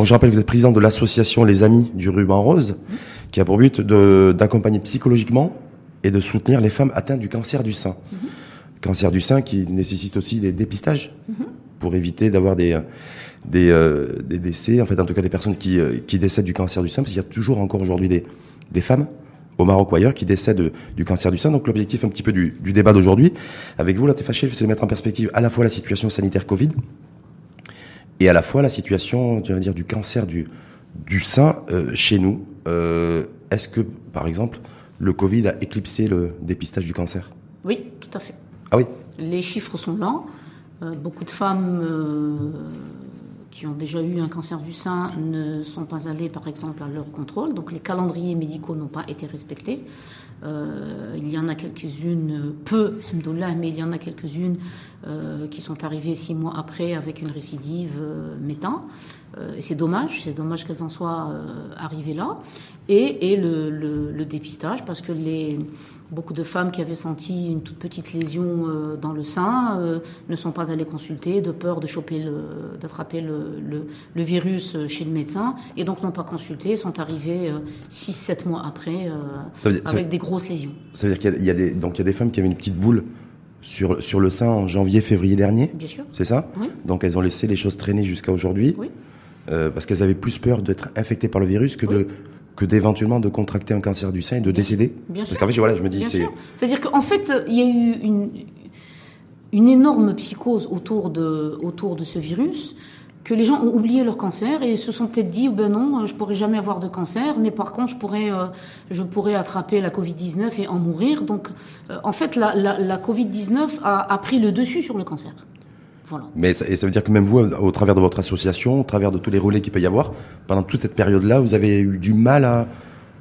Donc je rappelle, vous êtes président de l'association Les Amis du Ruban Rose, qui a pour but d'accompagner psychologiquement et de soutenir les femmes atteintes du cancer du sein. Cancer du sein qui nécessite aussi des dépistages pour éviter d'avoir des, des, euh, décès, en fait en tout cas des personnes qui, euh, qui décèdent du cancer du sein, parce qu'il y a toujours encore aujourd'hui des, des femmes au Maroc ou ailleurs qui décèdent du cancer du sein. Donc l'objectif un petit peu du, du débat d'aujourd'hui avec vous, là, Téfaché, c'est de mettre en perspective à la fois la situation sanitaire Covid et à la fois la situation, tu vas dire, du cancer du, du sein euh, chez nous. Euh, Est-ce que, par exemple, le Covid a éclipsé le dépistage du cancer? Oui, tout à fait. Ah oui? Les chiffres sont là. Euh, beaucoup de femmes euh, qui ont déjà eu un cancer du sein ne sont pas allées, par exemple, à leur contrôle. Donc les calendriers médicaux n'ont pas été respectés. Euh, il y en a quelques-unes, peu, mais il y en a quelques-unes euh, qui sont arrivées six mois après avec une récidive euh. Euh, et c'est dommage, c'est dommage qu'elles en soient euh, arrivées là. Et, et le, le- le dépistage, parce que les, beaucoup de femmes qui avaient senti une toute petite lésion dans le sein ne sont pas allées consulter de peur de choper d'attraper le, le, le virus chez le médecin, et donc n'ont pas consulté, sont arrivées 6-7 mois après Ça veut dire- ça avec veut- des grosses lésions. Ça veut dire qu'il y, a des, donc il y a des femmes qui avaient une petite boule sur, sur le sein en janvier, février dernier, Bien sûr. c'est ça Oui. Donc elles ont laissé les choses traîner jusqu'à aujourd'hui, Oui. euh, parce qu'elles avaient plus peur d'être infectées par le virus que de que d'éventuellement de contracter un cancer du sein et de décéder. Bien parce qu'en fait, voilà, je me dis, c'est. C'est-à-dire qu'en fait, il y a eu une, une énorme psychose autour de, autour de ce virus que les gens ont oublié leur cancer et se sont peut-être dit ben non, je pourrais jamais avoir de cancer, mais par contre je pourrais, euh, je pourrais attraper la Covid-19 et en mourir. Donc euh, en fait, la, la, la Covid-19 a, a pris le dessus sur le cancer. Voilà. Mais ça, et ça veut dire que même vous, au travers de votre association, au travers de tous les relais qu'il peut y avoir, pendant toute cette période-là, vous avez eu du mal à,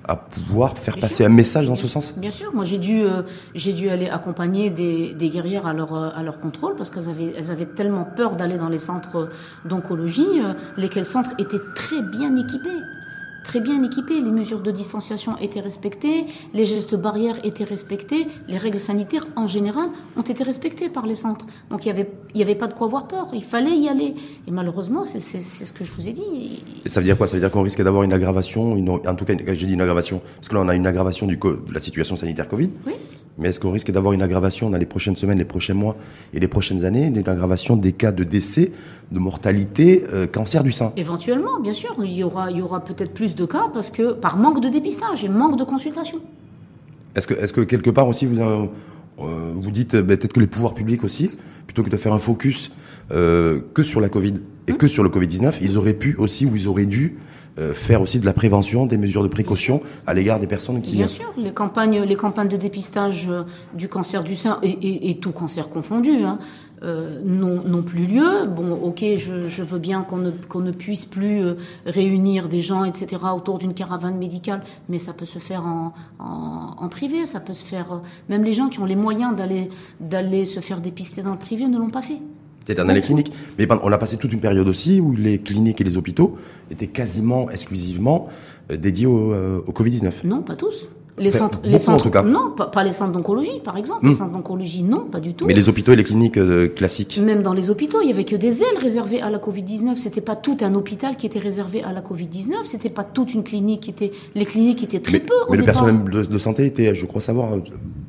à pouvoir faire Bien passer sûr. un message dans Bien ce sens Bien sûr, moi j'ai dû, euh, j'ai dû aller accompagner des, des guerrières à leur, euh, à leur contrôle parce qu'elles avaient, elles avaient tellement peur d'aller dans les centres d'oncologie, euh, lesquels centres étaient très bien équipés. Très bien équipés, les mesures de distanciation étaient respectées, les gestes barrières étaient respectés, les règles sanitaires en général ont été respectées par les centres. Donc il y avait, il y avait pas de quoi avoir peur, il fallait y aller. Et malheureusement, c'est ce que je vous ai dit. Et ça veut dire quoi? Ça veut dire qu'on risque d'avoir une aggravation, une, en tout cas, j'ai dit une aggravation, parce que là on a une aggravation du, de la situation sanitaire Covid. Oui. Mais est-ce qu'on risque d'avoir une aggravation dans les prochaines semaines, les prochains mois et les prochaines années, une aggravation des cas de décès, de mortalité, euh, cancer du sein. Éventuellement, bien sûr, il y aura, il y aura peut-être plus de cas parce que par manque de dépistage et manque de consultation. Est-ce que, quelque part aussi vous, euh, euh, vous dites ben, peut-être que les pouvoirs publics aussi, plutôt que de faire un focus euh, que sur la Covid et que sur le Covid-19, ils auraient pu aussi ou ils auraient dû faire aussi de la prévention, des mesures de précaution à l'égard des personnes qui... Bien sûr, les campagnes, les campagnes de dépistage du cancer du sein et, et- et tout cancer confondu hein, euh, n'ont plus lieu. Bon, ok, je, je veux bien qu'on ne, qu'on ne puisse plus euh, réunir des gens, etc., autour d'une caravane médicale, mais ça peut se faire en, en, en privé, ça peut se faire. euh, même les gens qui ont les moyens d'aller d'aller se faire dépister dans le privé ne l'ont pas fait. C'est-à-dire dans les cliniques. Mais on a passé toute une période aussi où les cliniques et les hôpitaux étaient quasiment exclusivement euh, dédiés au, au Covid-19. Non, pas tous. Les Enfin, centres, les en centres, tout cas. non, pas, pas les centres d'oncologie, par exemple. Les centres d'oncologie, non, pas du tout. Mais les hôpitaux et les cliniques euh, classiques. Même dans les hôpitaux, il y avait que des ailes réservées à la Covid-19. C'était pas tout un hôpital qui était réservé à la Covid-19. C'était pas toute une clinique qui était. Les cliniques étaient très Mais, peu au mais le départ. personnel de, de santé était, je crois savoir,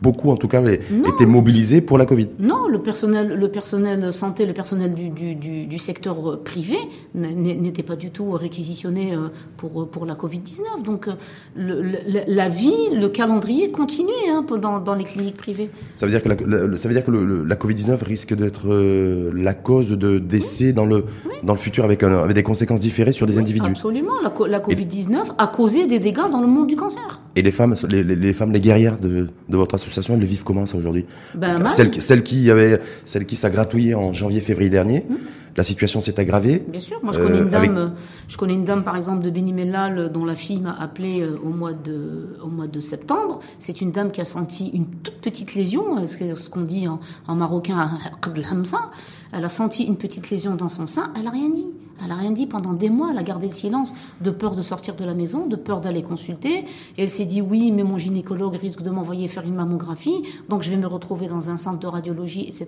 beaucoup en tout cas, les- Non. était mobilisé pour la Covid. Non, le personnel, le personnel santé, le personnel du, du, du, du secteur euh, privé n'était pas du tout réquisitionné euh, pour, pour la Covid-19. Donc, euh, le- le- la vie, le calendrier continuait hein, dans, dans les cliniques privées. Ça veut dire que la, la- ça veut dire que le- le- la Covid-19 risque d'être euh, la cause de décès dans le dans le futur avec, un- avec des conséquences différées sur des individus. Absolument. La, la Covid-19 a causé des dégâts dans le monde du cancer. Et les femmes, les, les- les femmes, les guerrières de, de votre association, elles le vivent comment ça aujourd'hui Ben, mal. Celles qui, avaient, celles qui s'agratouillaient en janvier-février dernier, la situation s'est aggravée. Bien sûr, moi je connais une dame, avec- euh, je connais une dame par exemple de Benimellal dont la fille m'a appelé euh, au mois de au mois de septembre. C'est une dame qui a senti une toute petite lésion, euh, ce qu'on dit en, en marocain. Elle a senti une petite lésion dans son sein, elle a rien dit. Elle a rien dit pendant des mois, elle a gardé le silence de peur de sortir de la maison, de peur d'aller consulter. Et elle s'est dit oui, mais mon gynécologue risque de m'envoyer faire une mammographie, donc je vais me retrouver dans un centre de radiologie, etc.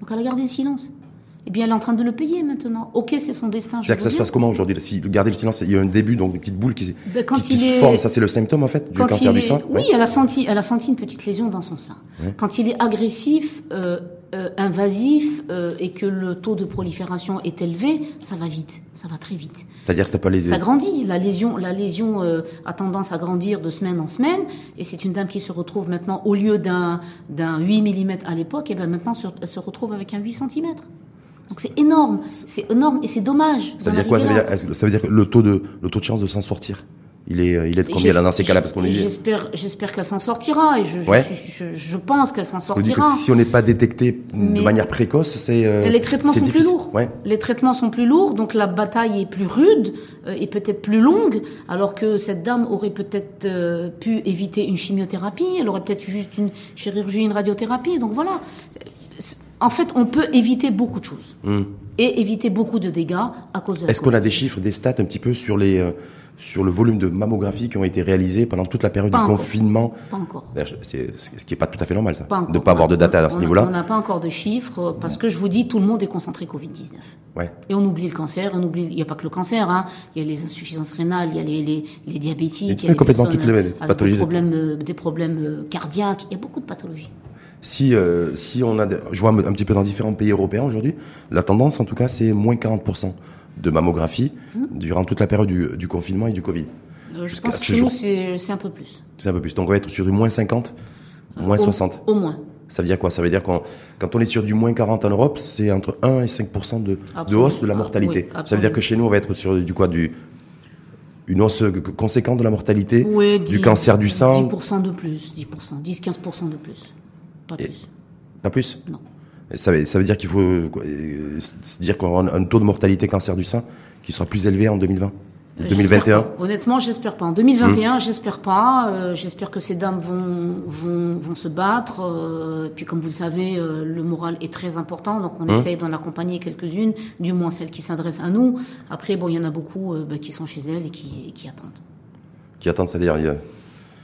Donc elle a gardé le silence. eh bien, elle est en train de le payer maintenant. Ok, c'est son destin. C'est que ça se passe comment aujourd'hui? Si garder le silence, il y a un début, donc une petite boule qui, Ben, quand qui, il qui se est- forme. Ça, c'est le symptôme en fait du Quand cancer du sein? Oui, Ouais. elle a senti, elle a senti une petite lésion dans son sein. Quand il est agressif, euh, euh, invasif euh, et que le taux de prolifération est élevé, ça va vite, ça va très vite. C'est-à-dire que ça peut. Ça grandit. La lésion, la lésion euh, a tendance à grandir de semaine en semaine. Et c'est une dame qui se retrouve maintenant, au lieu d'un d'un 8 mm à l'époque, et ben maintenant sur- elle se retrouve avec un 8 cm. Donc c'est énorme, c'est énorme et c'est dommage. Ça veut dire quoi? Veut dire, ça veut dire que le taux de le taux de chance de s'en sortir, il est euh, il est de combien là dans ces cas-là? Parce qu'on est. J'espère, j'espère qu'elle s'en sortira et je, je Ouais. suis- je, je pense qu'elle s'en sortira. si on n'est pas détecté de manière précoce, c'est euh, les traitements sont plus lourds. Ouais. Les traitements sont plus lourds, donc la bataille est plus rude euh, et peut-être plus longue, alors que cette dame aurait peut-être euh, pu éviter une chimiothérapie, elle aurait peut-être juste une chirurgie, une radiothérapie. Donc voilà. En fait, on peut éviter beaucoup de choses et éviter beaucoup de dégâts à cause de Hmm. Est-ce qu'on a des chiffres, des stats un petit peu sur les sur le volume de mammographies qui ont été réalisées pendant toute la période Pas du encore. confinement Pas encore. Je- C'est ce qui est pas tout à fait normal ça, Pas encore. de pas avoir de data à ce niveau-là. On n'a pas encore de chiffres euh, parce que je vous dis, tout le monde est concentré Covid-19. Ouais. Et on oublie le cancer, on oublie, il n'y a pas que le cancer, hein. il y a les insuffisances rénales, il y a les, les, les diabétiques, il y a complètement toutes les pathologies. Des problèmes, euh, des problèmes euh, cardiaques, il y a beaucoup de pathologies. Si euh, si on a, je vois un petit peu dans différents pays européens aujourd'hui, la tendance en tout cas c'est moins 40% de mammographie Hum. durant toute la période du, du confinement et du Covid. Euh, je Jusqu'à pense que nous, jour. c'est un peu plus. C'est un peu plus. Donc on va être sur du moins 50, moins Au- 60. Au moins. Ça veut dire quoi? Ça veut dire qu'on quand on est sur du moins 40 en Europe, c'est entre 1 et 5% de, de hausse de la Ah, mortalité. oui, ça veut dire que chez nous, on va être sur du quoi? Du une hausse conséquente de la mortalité, du 10 cancer du sein, 10% de plus, 10%, 10-15% de plus. Pas Et- plus. pas plus? Non. Ça veut, ça veut dire qu'il faut euh, se dire qu'on aura un, un taux de mortalité cancer du sein qui sera plus élevé en 2020, Euh, 2021. j'espère pas. Honnêtement, j'espère pas. En 2021, j'espère pas. Euh, j'espère que ces dames vont vont, vont se battre. Euh, et puis, comme vous le savez, euh, le moral est très important, donc on essaye d'en accompagner quelques-unes, du moins celles qui s'adressent à nous. Après, bon, il y en a beaucoup euh, bah, qui sont chez elles et qui, et qui attendent, qui attendent, c'est-à-dire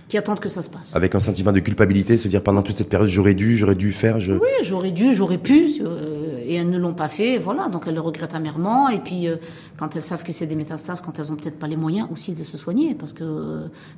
qui attendent que ça se passe. avec un sentiment de culpabilité, se dire pendant toute cette période j'aurais dû, j'aurais dû faire, je. Oui, j'aurais dû, j'aurais pu, euh, et elles ne l'ont pas fait. Voilà, donc elles le regrettent amèrement. Et puis, euh, quand elles savent que c'est des métastases, quand elles ont peut-être pas les moyens aussi de se soigner, parce que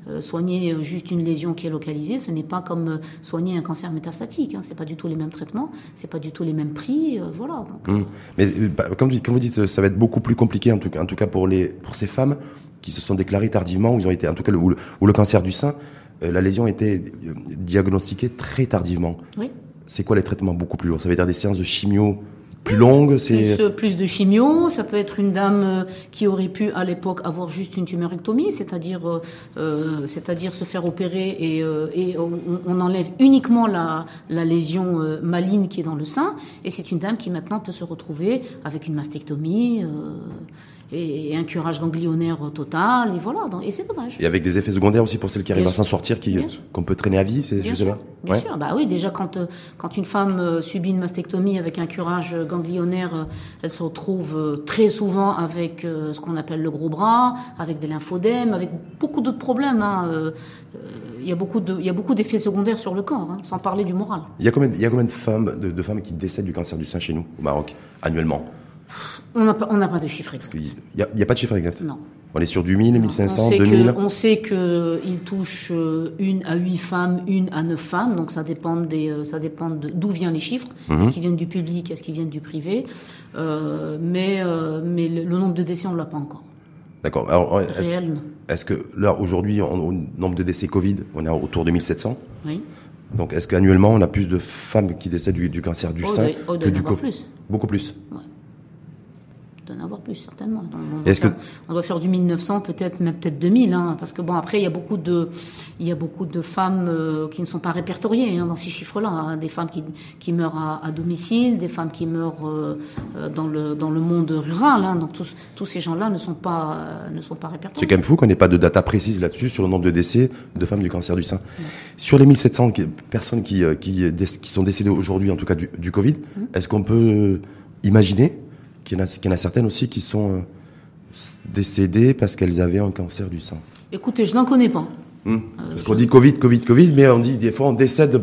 euh, soigner euh, juste une lésion qui est localisée, ce n'est pas comme euh, soigner un cancer métastatique. Hein. C'est pas du tout les mêmes traitements, c'est pas du tout les mêmes prix. euh, voilà. Donc, Hum. Mais bah, comme, vous- dites, ça va être beaucoup plus compliqué en tout, cas- en tout cas pour les pour ces femmes qui se sont déclarées tardivement, où ils ont été en tout cas le, où le cancer du sein, euh, la lésion était euh, diagnostiquée très tardivement. oui. C'est quoi les traitements beaucoup plus lourds? Ça veut dire des séances de chimio plus longues, c'est Plus, euh, plus de chimio, ça peut être une dame qui aurait pu à l'époque avoir juste une tumorectomie, c'est-à-dire euh, c'est-à-dire se faire opérer et, euh, et on, on enlève uniquement la, la lésion maligne qui est dans le sein, et c'est une dame qui maintenant peut se retrouver avec une mastectomie et, et un curage ganglionnaire total, et voilà, donc, et c'est dommage. et avec des effets secondaires aussi pour celles qui arrivent Bien à s'en sortir, qui qu'on peut traîner à vie, c'est Bien sûr, bien Ouais. sûr. Bah oui, déjà quand euh, quand une femme euh, subit une mastectomie avec un curage ganglionnaire, euh, elle se retrouve très souvent avec ce qu'on appelle le gros bras, avec des lymphodèmes, avec beaucoup d'autres problèmes. hein. Il y a beaucoup de il y a beaucoup d'effets secondaires sur le corps, hein, sans parler du moral. Il y a combien il y a combien de femmes de, de femmes qui décèdent du cancer du sein chez nous au Maroc annuellement? On n'a pas pas de chiffres exacts. Il y a, pas de chiffre exact. Non. On est sur du 1000, on 1500, sait 2000. Que, on sait que il touche euh, une à huit femmes, une à neuf femmes, donc ça dépend des, euh, ça dépend de- d'où viennent les chiffres. Mhm. Est-ce qu'ils viennent du public, est-ce qu'ils viennent du privé? Euh, Mais euh, mais le, le nombre de décès on l'a pas encore. D'accord. Alors, est-ce que là aujourd'hui, au nombre de décès Covid, on est autour de 1700 Oui. Donc, est-ce qu'annuellement, on a plus de femmes qui décèdent du, du cancer du Oh, sein oh, que du Covid? plus. Beaucoup plus. Il doit en avoir plus certainement. Donc, on, doit que- faire, on doit faire du 1900, peut-être même peut-être 2000, hein, parce que bon après il y a beaucoup de il y a beaucoup de femmes euh, qui ne sont pas répertoriées hein, dans ces chiffres-là. hein. Des femmes qui, qui meurent à, à domicile, des femmes qui meurent euh, euh, dans le dans le monde rural. Donc tous tous ces gens-là ne sont pas euh, ne sont pas C'est répertoriés. quand même fou qu'on n'ait pas de data précise là-dessus sur le nombre de décès de femmes du cancer du sein. Sur les 1700 qui- personnes qui, qui, dé- qui sont décédées aujourd'hui, en tout cas du, du Covid, Hum. est-ce qu'on peut imaginer qu'il y, en a- qu'il y en a certaines aussi qui sont euh, décédées parce qu'elles avaient un cancer du sein Écoutez, je n'en connais pas. Hum. Parce qu'on dit Covid, Covid, Covid, mais on dit des fois on décède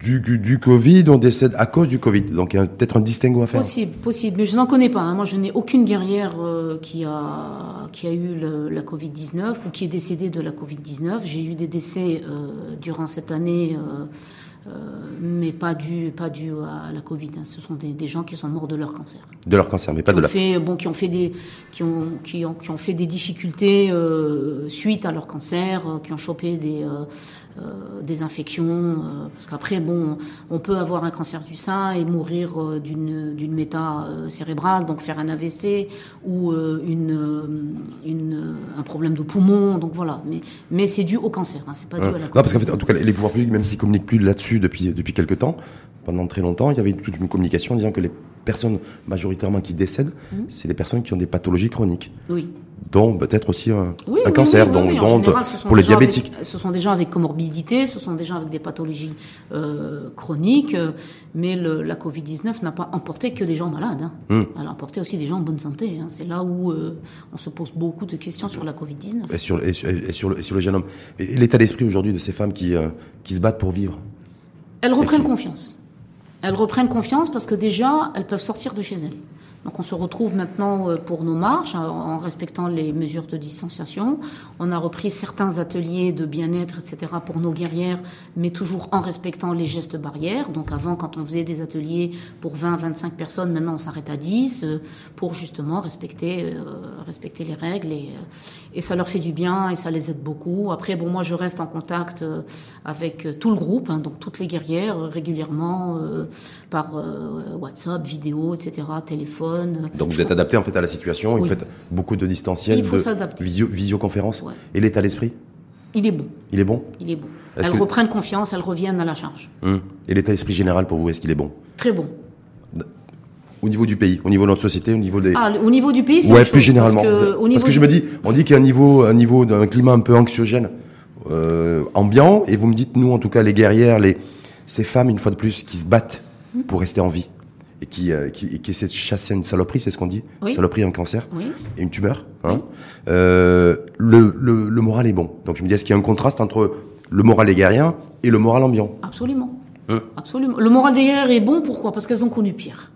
du, du, Covid, on décède à cause du Covid. Donc il y a peut-être un distinguo à faire. Possible, possible. Mais je n'en connais pas. Hein. Moi, je n'ai aucune guerrière euh, qui a qui a eu le, la Covid-19 ou qui est décédée de la Covid-19. J'ai eu des décès euh, durant cette année. Euh, euh, mais pas dû, pas dû à la Covid. Hein. Ce sont des, des, gens qui sont morts de leur cancer. De leur cancer, mais pas de la. Fait, bon, qui ont fait des, qui ont, qui ont, qui ont fait des difficultés euh, suite à leur cancer, euh, qui ont chopé des, euh, euh, des infections, euh, parce qu'après, bon, on peut avoir un cancer du sein et mourir euh, d'une d'une méta cérébrale, donc faire un AVC ou une, une un problème de poumon, donc voilà. Mais mais c'est dû au cancer, hein, c'est pas dû à la. Non, parce qu'en fait, en tout cas, les pouvoirs publics, même s'ils communiquent plus là-dessus depuis depuis quelques temps, pendant très longtemps, il y avait toute une communication disant que les personnes majoritairement qui décèdent, mmh. c'est des personnes qui ont des pathologies chroniques. Oui dont peut-être aussi un, un cancer, dont, dont pour les diabétiques. ce sont des gens avec comorbidité, ce sont des gens avec des pathologies euh, chroniques, euh, mais le, la Covid-19 n'a pas emporté que des gens malades. Hein. Hmm. Elle a emporté aussi des gens en bonne santé. Hein. C'est là où euh, on se pose beaucoup de questions sur la Covid-19. Et sur, et, sur, et sur, le, sur le jeune homme. Et l'état d'esprit aujourd'hui de ces femmes qui, euh, qui se battent pour vivre Elles reprennent confiance. Elles reprennent confiance parce que déjà, elles peuvent sortir de chez elles. Donc on se retrouve maintenant euh, pour nos marches en respectant les mesures de distanciation. On a repris certains ateliers de bien-être, etc. pour nos guerrières, mais toujours en respectant les gestes barrières. Donc avant, quand on faisait des ateliers pour 20, 25 personnes, maintenant on s'arrête à 10 euh, pour justement respecter, euh, respecter les règles et, et ça leur fait du bien et ça les aide beaucoup. Après, bon, moi je reste en contact avec tout le groupe, hein, donc toutes les guerrières régulièrement par WhatsApp, vidéo, etc., téléphone donc vous êtes adapté en fait à la situation, vous faites beaucoup de distanciel, de visio, visioconférence. Et l'état d'esprit? Il est bon. Il est bon? Il est bon. Elles reprennent confiance, elles reviennent à la charge. Hum. Et l'état d'esprit général pour vous, est-ce qu'il est bon? Très bon. Au niveau du pays, au niveau de notre société, au niveau des. Ah, au niveau du pays, c'est Ouais, plus généralement. Parce que, je me dis, on dit qu'il y a un niveau, un niveau d'un climat un peu anxiogène, euh, ambiant, et vous me dites, nous, en tout cas, les guerrières, les, ces femmes, une fois de plus, qui se battent hum. pour rester en vie et qui, euh, qui, qui, essaie de chasser une saloperie, c'est ce qu'on dit oui. Saloperie, un cancer oui. et une tumeur. Hein. Euh, le, le, le, moral est bon. Donc je me dis, est-ce qu'il y a un contraste entre le moral des guerriers et le moral ambiant? Absolument. Hein Absolument. Le moral des guerriers est bon, pourquoi? Parce qu'elles ont connu pire.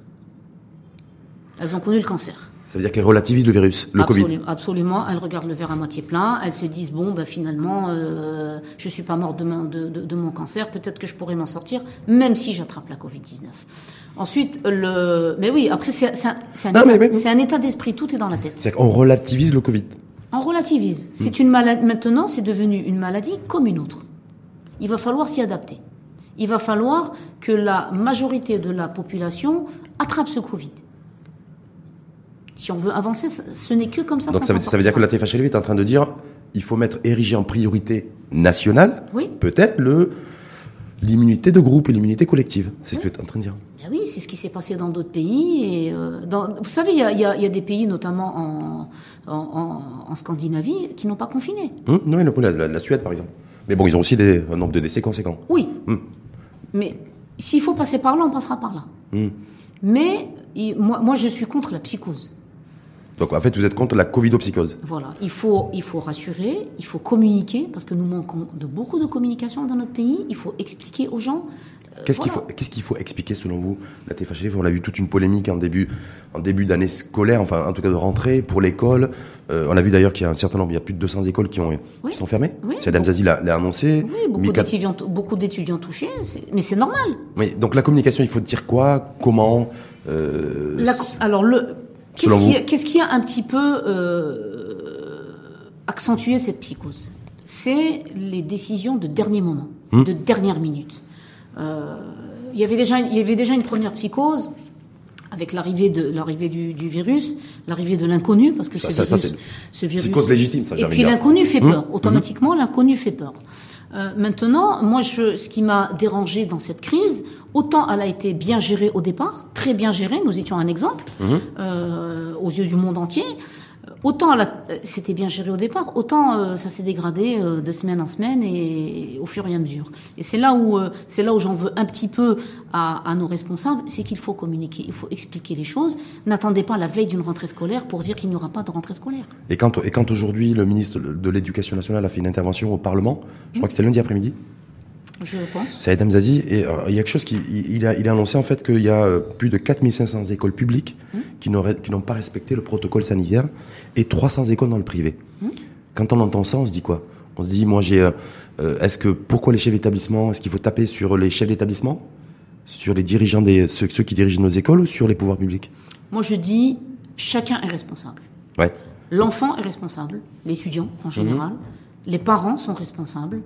Elles ont connu le cancer. Ça veut dire qu'elles relativisent le virus, le absolument, Covid. Absolument. Elles regardent le verre à moitié plein. Elles se disent bon, ben finalement, euh, je suis pas morte de, de, de, de mon cancer. Peut-être que je pourrais m'en sortir, même si j'attrape la Covid 19. Ensuite, le. Mais oui, après, c'est un, un, un, état d'esprit, tout est dans la tête. C'est qu'on relativise le Covid. On relativise. C'est une maladie. Maintenant, c'est devenu une maladie comme une autre. Il va falloir s'y adapter. Il va falloir que la majorité de la population attrape ce Covid. Si on veut avancer, ce n'est que comme ça. Donc ça veut, ça veut, dire que la TFHLV est en train de dire il faut mettre érigé en priorité nationale, oui. peut-être le l'immunité de groupe et l'immunité collective. C'est ce que tu es en train de dire. Ben oui, c'est ce qui s'est passé dans d'autres pays. Et euh, dans, vous savez, il y a, y, a, y a, des pays, notamment en, en, en Scandinavie, qui n'ont pas confiné. Hum, non, la, la, la, Suède, par exemple. Mais bon, ils ont aussi des, un nombre de décès conséquent. Oui. Hum. Mais s'il faut passer par là, on passera par là. Hum. Mais moi, moi, je suis contre la psychose. Donc en fait, vous êtes contre la covidopsychose. Voilà, il faut, il faut rassurer, il faut communiquer, parce que nous manquons de beaucoup de communication dans notre pays. Il faut expliquer aux gens. Euh, qu'est-ce voilà. qu'il faut, qu'est-ce qu'il faut expliquer selon vous La TFHF, on a eu toute une polémique en début, en début d'année scolaire, enfin en tout cas de rentrée pour l'école. Euh, on a vu d'ailleurs qu'il y a un certain nombre, il y a plus de 200 écoles qui, ont, oui. qui sont fermées. Oui, c'est Adam Zazi l'a, annoncé. Oui, beaucoup, d'étudiants, beaucoup d'étudiants touchés, mais c'est normal. Oui, donc la communication, il faut dire quoi Comment euh, la, Alors le Qu'est-ce qui, qu'est-ce qui, a un petit peu euh, accentué cette psychose? C'est les décisions de dernier moment, mmh. de dernière minute. Euh, il y avait déjà, il y avait déjà une première psychose avec l'arrivée de l'arrivée du, du virus, l'arrivée de l'inconnu, parce que ça, ce, ça, virus, ça, ce virus, cause légitime, ça. Et puis l'inconnu fait peur. Mmh. Automatiquement, mmh. l'inconnu fait peur. Euh, maintenant, moi, je, ce qui m'a dérangé dans cette crise, autant elle a été bien gérée au départ, très bien gérée, nous étions un exemple mmh. euh, aux yeux du monde entier. Autant c'était bien géré au départ, autant euh, ça s'est dégradé euh, de semaine en semaine et, et, au fur et à mesure. Et c'est là où euh, c'est là où j'en veux un petit peu à, à nos responsables, c'est qu'il faut communiquer, il faut expliquer les choses. N'attendez pas la veille d'une rentrée scolaire pour dire qu'il n'y aura pas de rentrée scolaire. Et quand et quand aujourd'hui le ministre de l'Éducation nationale a fait une intervention au Parlement, je mmh. crois que c'était lundi après-midi. Je pense. Saïd Hamzazi, et euh, il y a quelque chose qui, il a, il a annoncé en fait qu'il y a euh, plus de 4500 écoles publiques Mmh. qui n'ont pas respecté le protocole sanitaire et 300 écoles dans le privé. Mmh. Quand on entend ça, on se dit quoi? On se dit, moi j'ai, euh, est-ce que pourquoi les chefs d'établissement Est-ce qu'il faut taper sur les chefs d'établissement, sur les dirigeants des, ceux, ceux qui dirigent nos écoles ou sur les pouvoirs publics? Moi, je dis, chacun est responsable. Ouais. L'enfant est responsable, l'étudiant en général, les parents sont responsables, le-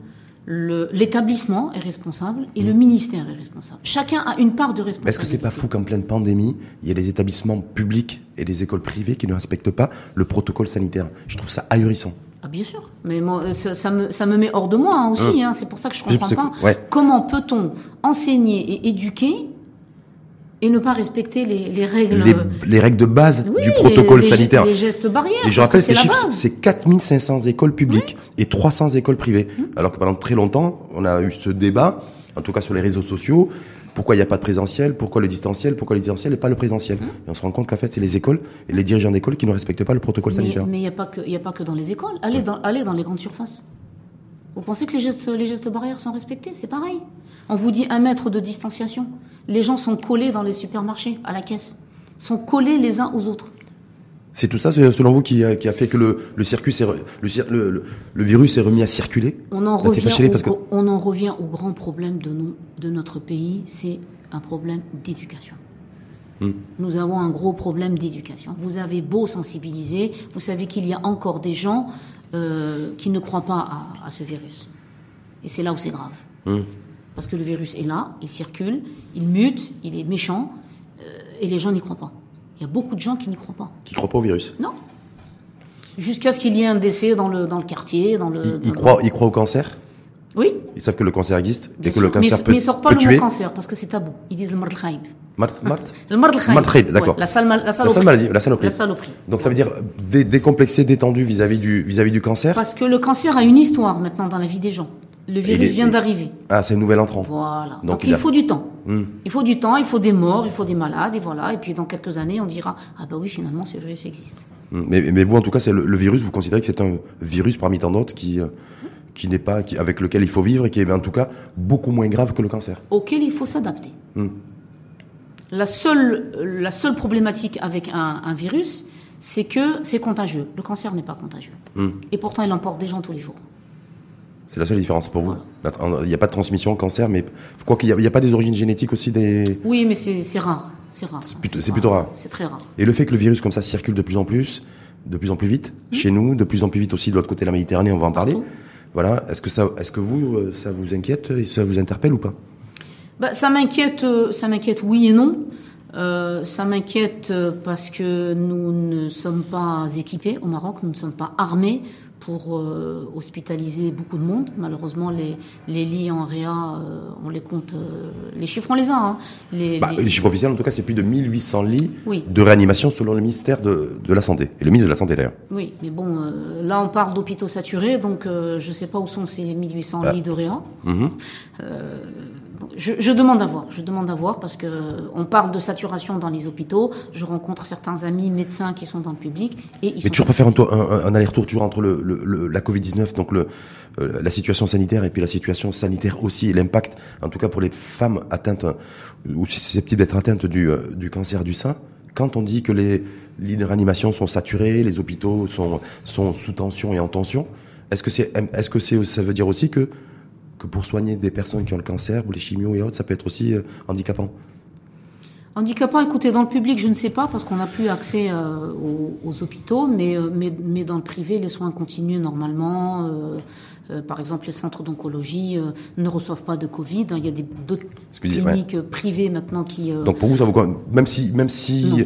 l'établissement est responsable et le ministère est responsable. Chacun a une part de responsabilité. Est-ce que c'est pas fou qu'en pleine pandémie, il y a des établissements publics et des écoles privées qui ne respectent pas le protocole sanitaire? Je trouve ça ahurissant. Ah bien sûr, mais moi, euh, ça, ça me, ça me met hors de moi hein, aussi. hein. C'est pour ça que je comprends pas. ouais. Comment peut-on enseigner et éduquer et ne pas respecter les, les règles Les, les règles de base Oui, du protocole les, sanitaire. les gestes barrières. Et je rappelle ces chiffres, c'est 4500 écoles publiques et 300 écoles privées. Alors que pendant très longtemps, on a eu ce débat, en tout cas sur les réseaux sociaux, pourquoi il n'y a pas de présentiel, pourquoi le distanciel, pourquoi le distanciel et pas le présentiel. Et on se rend compte qu'en fait, c'est les écoles et les dirigeants d'école qui ne respectent pas le protocole Mais sanitaire. mais il n'y a, pas que- il y a pas que dans les écoles. Allez dans, allez dans les grandes surfaces. Vous pensez que les gestes, les gestes barrières sont respectés? C'est pareil. On vous dit un mètre de distanciation. Les gens sont collés dans les supermarchés, à la caisse. Sont collés les uns aux autres. C'est tout ça, selon vous, qui a, qui a fait que le, le circuit, s'est re- le, cir- le, le- le virus s'est remis à circuler? On en, revient au, parce que- on en revient au grand problème de, nous, de notre pays, c'est un problème d'éducation. Hmm. Nous avons un gros problème d'éducation. Vous avez beau sensibiliser, vous savez qu'il y a encore des gens euh, qui ne croient pas à, à ce virus. Et c'est là où c'est grave. Hmm. Parce que le virus est là, il circule, il mute, il est méchant, euh, et les gens n'y croient pas. Il y a beaucoup de gens qui n'y croient pas. qui ne croient pas au virus? Non. Jusqu'à ce qu'il y ait un décès dans le, dans le quartier, dans le... Ils, dans ils le- croient, ils croient au cancer? Oui, Ils savent que le cancer existe Bien et que le cancer mais, peut, mais ils sortent pas peut le tuer. mot cancer parce que c'est tabou. Ils disent le al-khaïb. Marthe, Marthe Le al-khaïb, d'accord. Ouais, la, sale maladie, la saloperie. La saloperie. Donc ça veut dire dé- décomplexé, détendu vis-à-vis du, vis-à-vis du cancer. Parce que le cancer a une histoire maintenant dans la vie des gens. Le virus vient d'arriver. Ah, c'est un nouvel entrant. Voilà. Donc, Donc, il il, a- faut du temps. Hmm. Il faut du temps, il faut des morts, il faut des malades, et voilà. Et puis dans quelques années, on dira Ah bah oui, finalement, ce virus existe. Mais, mais vous, en tout cas, c'est le, le virus, vous considérez que c'est un virus parmi tant d'autres qui, euh, qui n'est pas, qui, avec lequel il faut vivre et qui est en tout cas beaucoup moins grave que le cancer. Auquel il faut s'adapter. Hmm. La, seule, la seule problématique avec un, un virus, c'est que c'est contagieux. Le cancer n'est pas contagieux. Hmm. Et pourtant, il emporte des gens tous les jours. C'est la seule différence pour vous. Il n'y a pas de transmission cancer, mais quoi qu'il n'y a, pas des origines génétiques aussi des. Oui, mais c'est c'est rare. C'est rare. C'est plutôt- rare. C'est très rare. Et le fait que le virus comme ça circule de plus en plus, de plus en plus vite chez nous, de plus en plus vite aussi de l'autre côté de la Méditerranée, on va en parler. Partout. Voilà. Est-ce que ça, est-ce que vous, euh, ça vous inquiète et ça vous interpelle ou pas? Bah, ça m'inquiète, euh, ça m'inquiète oui et non. Euh, ça m'inquiète euh, parce que nous ne sommes pas équipés au Maroc, nous ne sommes pas armés pour euh, hospitaliser beaucoup de monde. Malheureusement, les, les lits en réa, euh, on les compte, euh, les chiffres on les a. Hein. Les, bah, les- Les chiffres officiels, en tout cas, c'est plus de 1800 lits Oui. de réanimation selon le ministère de, de la Santé. Et le ministre de la Santé d'ailleurs. Oui, mais bon, euh, là on parle d'hôpitaux saturés, donc euh, je ne sais pas où sont ces 1800 Bah. lits de réa. Mhm. Euh, je, je demande à voir, je demande à voir parce que on parle de saturation dans les hôpitaux. Je rencontre certains amis médecins qui sont dans le public et ils Mais toujours pas faire un, un, un- aller-retour toujours entre le, le- le- la Covid-19, donc le, euh, la situation sanitaire et puis la situation sanitaire aussi et l'impact, en tout cas pour les femmes atteintes euh, ou susceptibles d'être atteintes du, euh, du cancer du sein. Quand on dit que les lits de réanimation sont saturés, les hôpitaux sont, sont sous tension et en tension, est-ce que c'est, est-ce que c'est, ça veut dire aussi que que pour soigner des personnes qui ont le cancer ou les chimios et autres, ça peut être aussi euh, handicapant Handicapant, écoutez, dans le public, je ne sais pas, parce qu'on n'a plus accès euh, aux, aux hôpitaux, mais, euh, mais, mais dans le privé, les soins continuent normalement. euh, par exemple, les centres d'oncologie euh, ne reçoivent pas de Covid. Il y a d'autres cliniques privées maintenant qui... euh, Donc pour vous, ça vaut quoi? Même si, même si, Non.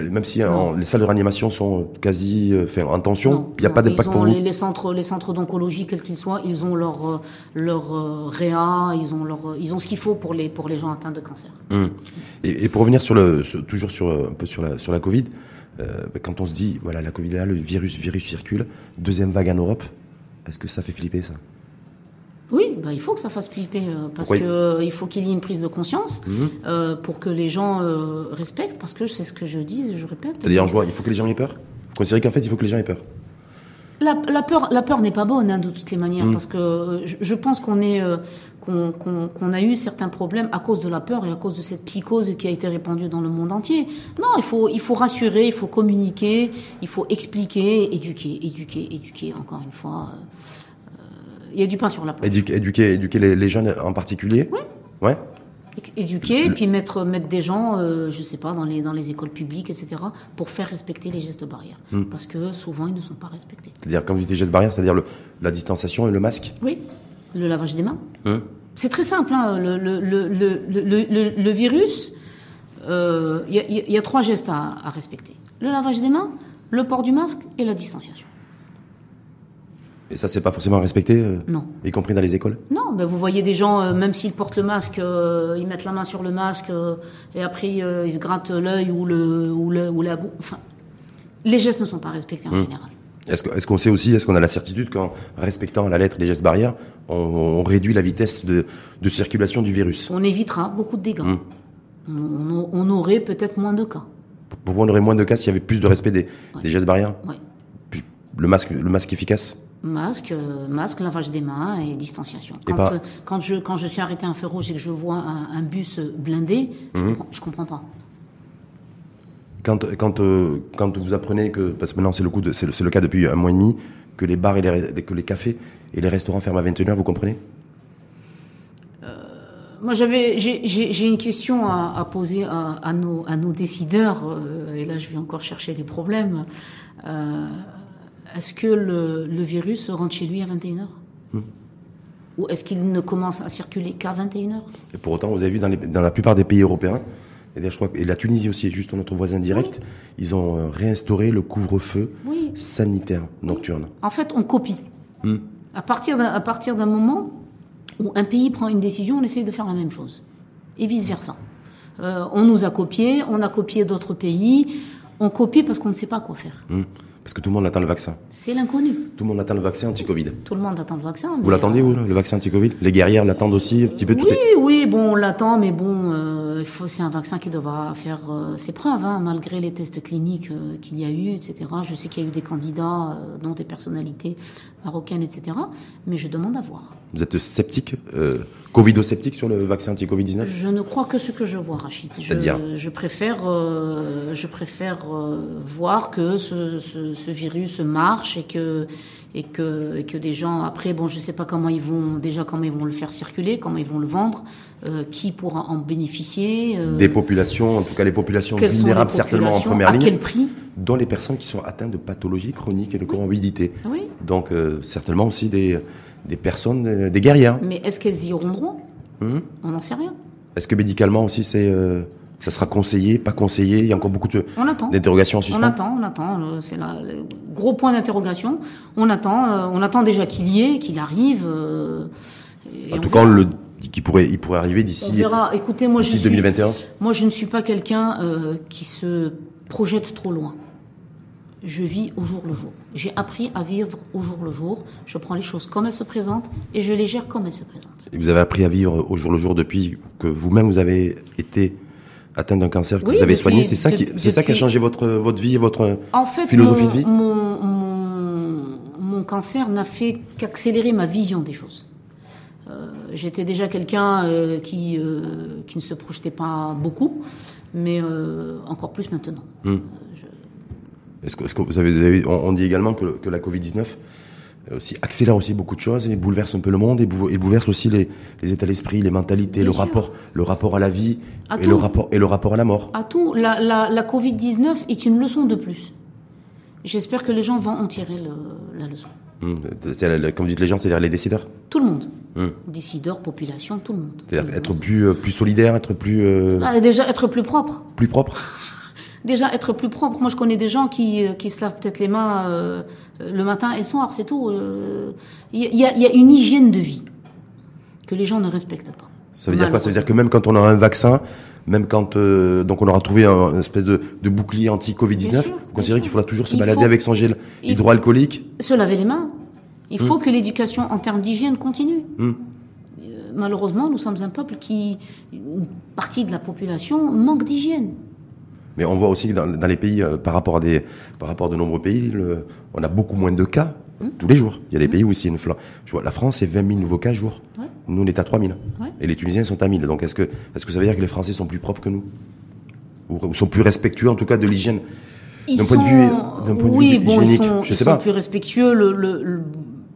Même si en- les salles de réanimation sont quasi, euh, enfin, en tension, il n'y a non, pas d'impact pour vous. les, les centres, les centres d'oncologie, quels qu'ils soient, ils ont leur euh, leur euh, réa, ils ont leur, euh, ils ont ce qu'il faut pour les pour les gens atteints de cancer. Hum. Et, et pour revenir sur le, sur- toujours sur euh, un peu sur la sur la Covid, euh, bah, quand on se dit voilà la Covid est là, le virus virus circule, deuxième vague en Europe, est-ce que ça fait flipper ça? Oui, bah, il faut que ça fasse flipper euh, parce que euh, il faut qu'il y ait une prise de conscience Mhm. euh, pour que les gens respectent, parce que c'est ce que je dis, je répète. C'est-à-dire, je vois, il faut que les gens aient peur? Vous considérez qu'en fait, il faut que les gens aient peur. La, la peur, la peur n'est pas bonne hein, de toutes les manières Mm. parce que je, je pense qu'on est, qu'on a eu certains problèmes à cause de la peur et à cause de cette psychose qui a été répandue dans le monde entier. Non, il faut, il faut rassurer, il faut communiquer, il faut expliquer, éduquer, éduquer, éduquer, encore une fois. Euh, il y a du pain sur la planche. Éduquer, éduquer, éduquer les, les jeunes en particulier Oui. Ouais. Éduquer, et puis mettre, mettre des gens, euh, je sais pas, dans les, dans les écoles publiques, etc., pour faire respecter les gestes barrières. Hmm. Parce que souvent, ils ne sont pas respectés. C'est-à-dire, quand vous dites les gestes barrières, c'est-à-dire le- la distanciation et le masque? Oui, le lavage des mains. Hein? C'est très simple. hein. Le, virus, euh, il y, a- il y a trois gestes à, à respecter. Le lavage des mains, le port du masque et la distanciation. Et ça, c'est pas forcément respecté, euh, Non. y compris dans les écoles? Non, ben vous voyez des gens, euh, même s'ils portent le masque, euh, ils mettent la main sur le masque et après ils se grattent l'œil ou, le, ou, le, ou la bouche. Enfin, les gestes ne sont pas respectés en général. Est-ce que- est-ce qu'on sait aussi, est-ce qu'on a la certitude qu'en respectant la lettre les gestes barrières, on, on réduit la vitesse de, de circulation du virus? On évitera beaucoup de dégâts. Hum. On, on aurait peut-être moins de cas. Pour vous, on aurait moins de cas s'il y avait plus de respect des, des gestes barrières? Ouais. Puis le masque, le masque efficace? Masque, euh, masque, lavage des mains et distanciation. Quand, pas- euh, quand, je, quand je suis arrêté à un feu rouge et que je vois un, un bus blindé, je, Hum. comprends, je comprends pas. Quand, quand, euh, quand vous apprenez que, parce que maintenant c'est le, coup de- c'est le, c'est le cas depuis un mois et demi, que les bars et les, que les cafés et les restaurants ferment à 21h, vous comprenez? Moi, j'avais, j'ai, j'ai, j'ai une question à, à poser à, à nos, à nos décideurs, euh, et là, je vais encore chercher des problèmes. Euh, est-ce que le, le virus rentre chez lui à 21h Ou est-ce qu'il ne commence à circuler qu'à 21h Et pour autant, vous avez vu dans, les- dans la plupart des pays européens, et je crois que et la Tunisie aussi, juste notre voisin direct, ils ont euh, réinstauré le couvre-feu Oui. sanitaire nocturne. En fait, on copie. Hmm. À partir d'un, à partir d'un moment où un pays prend une décision, on essaye de faire la même chose. Et vice-versa. Euh, on nous a copié, on a copié d'autres pays, on copie parce qu'on ne sait pas quoi faire. Hmm. Parce que tout le monde attend le vaccin. C'est l'inconnu. Tout le monde attend le vaccin anti-Covid. Tout le monde attend le vaccin. Vous l'attendez, vous, le vaccin anti-Covid? Les guerrières l'attendent aussi un petit peu tout Oui, est- oui, bon, on l'attend, mais bon, euh, faut, c'est un vaccin qui devra faire euh, ses preuves, hein, malgré les tests cliniques euh, qu'il y a eu, etc. Je sais qu'il y a eu des candidats, dont des personnalités marocaines, etc. Mais je demande à voir. Vous êtes sceptique, euh, Covido-sceptique sur le vaccin anti-Covid-19 Je ne crois que ce que je vois, Rachid. C'est-à-dire? je, je préfère, euh, je préfère euh, voir que ce, ce, ce virus marche et que et que et que des gens après, bon, je sais pas comment ils vont déjà comment ils vont le faire circuler, comment ils vont le vendre, euh, qui pourra en bénéficier, Des populations, en tout cas les populations les vulnérables certainement en première à ligne, quel prix? dont les personnes qui sont atteintes de pathologies chroniques et de comorbidité. Oui. Donc certainement aussi des, des personnes, des guerrières. Mais est-ce qu'elles y auront droit? Hum On n'en sait rien. Est-ce que médicalement aussi c'est, euh, ça sera conseillé, pas conseillé? Il y a encore beaucoup de- On attend. d'interrogations en On suspens. attend, on attend. euh, C'est là le gros point d'interrogation. On attend, euh, on attend déjà qu'il y ait, qu'il arrive. euh, En on tout cas, on le pourrait, il pourrait arriver On d'ici verra. Écoutez, moi je d'ici suis, 2021. moi je ne suis pas quelqu'un qui se projette trop loin. Je vis au jour le jour. J'ai appris à vivre au jour le jour. Je prends les choses comme elles se présentent et je les gère comme elles se présentent. Et vous avez appris à vivre au jour le jour depuis que vous-même vous avez été atteint d'un cancer que Oui, vous avez depuis- soigné. C'est ça qui, depuis- c'est ça qui a changé votre votre vie et votre En fait, philosophie mon, de vie? mon, mon, mon cancer n'a fait qu'accélérer ma vision des choses. Euh, J'étais déjà quelqu'un euh, qui, euh, qui ne se projetait pas beaucoup, mais encore plus maintenant. Est-ce que, est-ce que vous avez, vous avez- on, on dit également que, que la Covid-19 euh, aussi accélère aussi beaucoup de choses et bouleverse un peu le monde et, bou- et bouleverse aussi les, les états d'esprit, les mentalités, Bien le sûr. rapport, le rapport à la vie À et tout. le rapport et le rapport à la mort. À tout, la, la, la Covid-19 est une leçon de plus. J'espère que les gens vont en tirer le- la leçon. Hum, comme dites les gens, c'est-à-dire les décideurs. Tout le monde. Hum. Décideurs, population, tout le monde. C'est-à-dire être plus euh, plus solidaire, être plus euh, Ah, déjà, être plus propre. plus propre. Déjà, être plus propre. Moi, je connais des gens qui, euh, qui se lavent peut-être les mains euh, le matin et le soir, c'est tout. Euh, Il y, a, il y a une hygiène de vie que les gens ne respectent pas. Ça veut dire quoi? Ça veut dire que même quand on aura un vaccin, même quand euh, donc on aura trouvé un, une espèce de, de bouclier anti-Covid-19, Bien sûr, vous bien considérez sûr. qu'il faudra toujours se Il balader faut- avec son gel hydroalcoolique? Se laver les mains. Il Hum. faut que l'éducation en termes d'hygiène continue. Euh, Malheureusement, nous sommes un peuple qui, une partie de la population manque d'hygiène. Mais on voit aussi que dans, dans les pays, euh, par rapport à des, par rapport à de nombreux pays, le- on a beaucoup moins de cas Tous les jours. Il y a des pays où c'est une. Je vois, la France, c'est 20 000 nouveaux cas jour. Ouais. Nous, on est à 3 000. Ouais. Et les Tunisiens sont à 1000. Donc, est-ce que, est-ce que ça veut dire que les Français sont plus propres que nous? Ou, ou sont plus respectueux, en tout cas, de l'hygiène? Ils D'un point de sont- vue- d'un point de oui, vue bon, hygiénique, ils sont, je ils sais sont pas. plus respectueux. Le, le- le-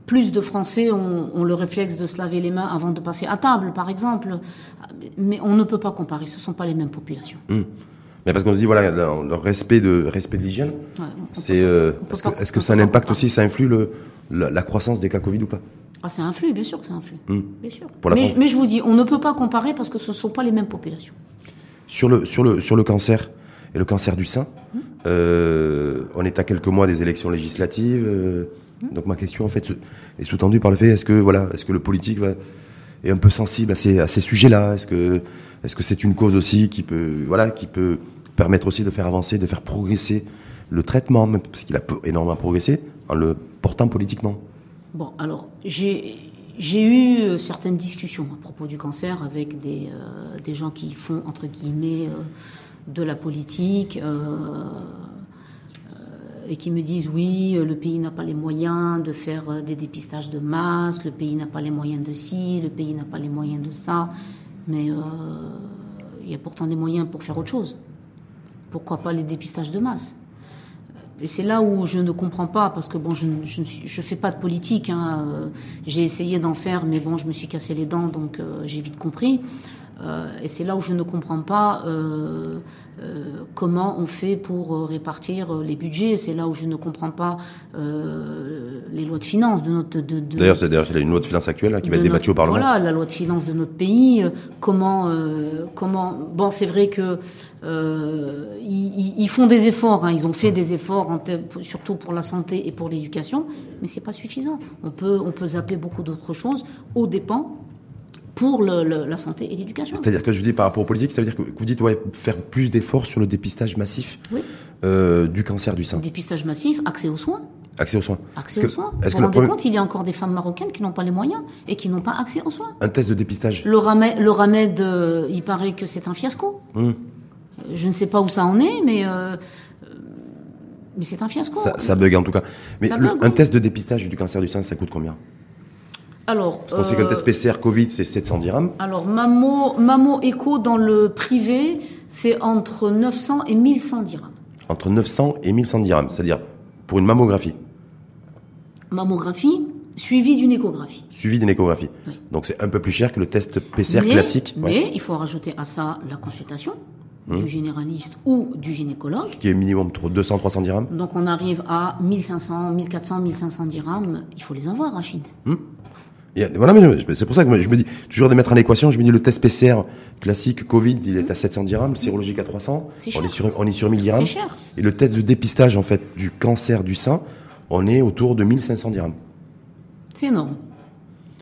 plus de Français ont, ont le réflexe de se laver les mains avant de passer à table, par exemple. Mais on ne peut pas comparer. Ce ne sont pas les mêmes populations. Mais parce qu'on se dit, voilà, le, respect de, respect de l'hygiène, Ouais, c'est, euh, est-ce que, ça a un impact aussi, ça influe le, la, la croissance des cas Covid ou pas? Ah, c'est un flux, bien sûr que c'est un flux. Hmm. Bien sûr. Pour la mais, je vous dis, on ne peut pas comparer parce que ce ne sont pas les mêmes populations. Sur le, sur le, sur le cancer et le cancer du sein, euh, on est à quelques mois des élections législatives. euh, donc ma question en fait est sous-tendue par le fait est-ce que voilà, est-ce que le politique va, est un peu sensible à ces, à ces sujets-là? Est-ce que est-ce que c'est une cause aussi qui peut voilà qui peut permettre aussi de faire avancer, de faire progresser le traitement, parce qu'il a énormément progressé en le portant politiquement. Bon, alors, j'ai eu euh, certaines discussions à propos du cancer avec des, euh, gens qui font, entre guillemets, euh, de la politique et qui me disent oui, le pays n'a pas les moyens de faire des dépistages de masse, le pays n'a pas les moyens de ci, le pays n'a pas les moyens de ça, mais il y a pourtant des moyens pour faire autre chose. Pourquoi pas les dépistages de masse et c'est là où je ne comprends pas, parce que bon, je ne fais pas de politique. Hein, j'ai essayé d'en faire, mais bon, je me suis cassé les dents, donc euh, j'ai vite compris. Euh, et c'est là où je ne comprends pas euh, euh, comment on fait pour répartir les budgets. C'est là où je ne comprends pas euh, les lois de finances de notre. De, de- D'ailleurs, c'est d'ailleurs il y a une loi de finances actuelle là, qui va de être débattue au Parlement. Voilà, la loi de finances de notre pays. euh, comment, euh, comment. Bon, c'est vrai que ils, font des efforts. hein, ils ont fait des efforts, en surtout pour la santé et pour l'éducation, mais c'est pas suffisant. On peut, on peut zapper beaucoup d'autres choses aux dépens pour le- le- la santé et l'éducation. C'est-à-dire que je vous dis par rapport aux politiques, ça veut dire que vous dites ouais, faire plus d'efforts sur le dépistage massif Oui. euh, du cancer du sein, Dépistage massif, accès aux soins. accès aux soins. Accès aux soins. Vous vous que rendez problème- compte, il y a encore des femmes marocaines qui n'ont pas les moyens et qui n'ont pas accès aux soins. un test de dépistage Le remède, le remède euh, il paraît que c'est un fiasco. Hum. Euh, Je ne sais pas où ça en est, mais, euh, mais c'est un fiasco. ça, ça bug en tout cas. Mais Ça le- bug, un oui. test de dépistage du cancer du sein, ça coûte combien? Alors, Parce qu'on sait qu'un euh, test PCR Covid, c'est 700 dirhams. alors mammo écho dans le privé, c'est entre 900 et 1100 dirhams. Entre 900 et 1100 dirhams, c'est-à-dire pour une mammographie, Mammographie suivie d'une échographie. suivie d'une échographie. Oui. Donc c'est un peu plus cher que le test PCR mais, classique, ouais, Mais il faut rajouter à ça la consultation Hum. du généraliste ou du gynécologue. qui est minimum 200-300 dirhams. Donc on arrive à 1500, 1400, 1500 dirhams. Il faut les avoir, Rachid. Et, voilà, mais c'est pour ça que moi, je me dis, toujours de mettre en équation, je me dis le test PCR classique Covid, il est à 700 dirhams, le sérologique à 300, C'est on est, sur, on est sur 1000 dirhams. Cher. Et le test de dépistage, en fait, du cancer du sein, on est autour de 1500 dirhams. C'est énorme.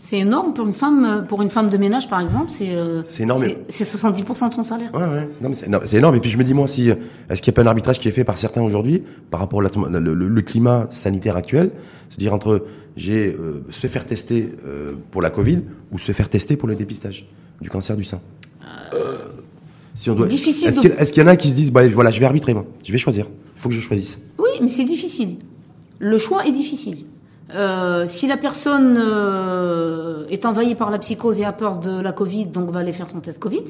C'est énorme pour une femme, euh, pour une femme de ménage par exemple, c'est euh, C'est énorme. C'est 70% de son salaire. Ouais, ouais. Non, mais c'est énorme. Et puis je me dis, moi, si, euh, est-ce qu'il n'y a pas un arbitrage qui est fait par certains aujourd'hui par rapport au le, le- le climat sanitaire actuel? C'est-à-dire entre j'ai euh, se faire tester euh, pour la Covid ou se faire tester pour le dépistage du cancer du sein? Si on doit. difficile Est-ce de- qu'il est-ce qu'il y en a qui se disent, bah, voilà, je vais arbitrer, moi. Je vais choisir. Il faut que je choisisse. Oui, mais c'est difficile. Le choix est difficile. Euh, si la personne euh, est envahie par la psychose et a peur de la Covid, donc va aller faire son test Covid.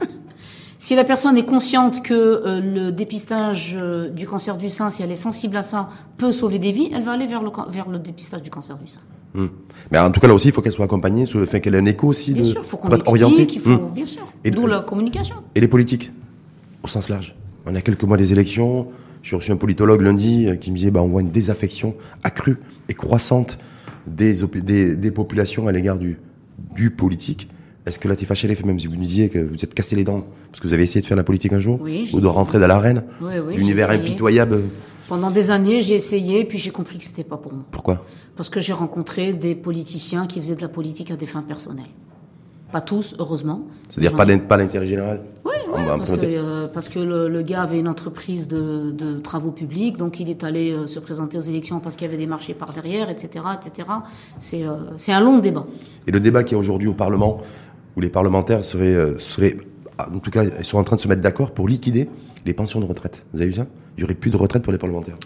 si la personne est consciente que euh, le dépistage du cancer du sein, si elle est sensible à ça, peut sauver des vies, elle va aller vers le, vers le dépistage du cancer du sein. Hmm. Mais en tout cas, là aussi, il faut qu'elle soit accompagnée, enfin, qu'elle ait un écho aussi Bien de, sûr, il faut qu'on être orientée. il faut, Hmm. bien sûr. Et D'où la communication. Et les politiques, au sens large. On a quelques mois des élections. J'ai reçu un politologue lundi euh, qui me disait bah, on voit une désaffection accrue et croissante des, op- des, des populations à l'égard du, du politique. Est-ce que là, tu es fâché, les faits, même si vous me disiez que vous êtes cassé les dents parce que vous avez essayé de faire la politique un jour Oui, Ou de rentrer dans l'arène Oui, oui, L'univers impitoyable? Pendant des années, j'ai essayé, puis j'ai compris que c'était pas pour moi. Pourquoi? Parce que j'ai rencontré des politiciens qui faisaient de la politique à des fins personnelles. Pas tous, heureusement. C'est-à-dire pas l'intérêt général? Oui, parce que, euh, parce que le, le gars avait une entreprise de, de travaux publics, donc il est allé euh, se présenter aux élections parce qu'il y avait des marchés par derrière, etc., etc. C'est euh, c'est un long débat. Et le débat qu'il y a aujourd'hui au Parlement, où les parlementaires seraient, euh, seraient, en tout cas, ils sont en train de se mettre d'accord pour liquider les pensions de retraite. Vous avez vu ça? Il y aurait plus de retraite pour les parlementaires.